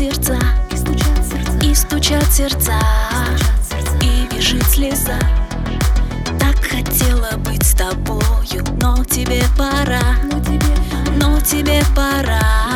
сердца, и стучат сердца, и, стучат сердца, и бежит слеза. Так хотела быть с тобою, но тебе пора, но тебе, пора.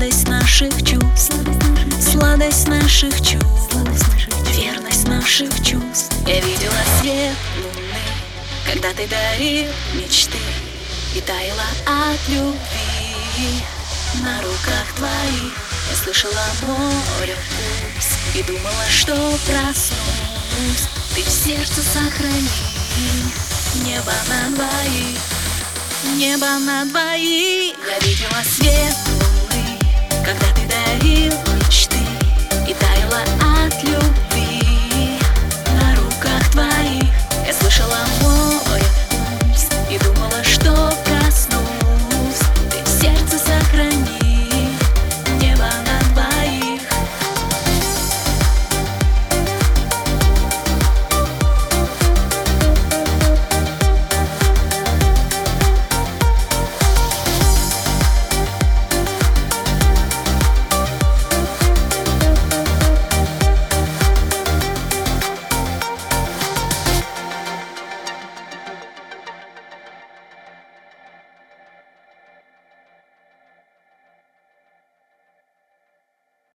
Сладость наших чувств. Сладость наших чувств. Верность наших чувств. Я видела свет луны Когда ты дарил мечты И таяла от любви. На руках твоих Я слышала море вкус И думала, что проснусь. Ты в сердце сохрани Небо на двоих Небо на двоих. Я видела свет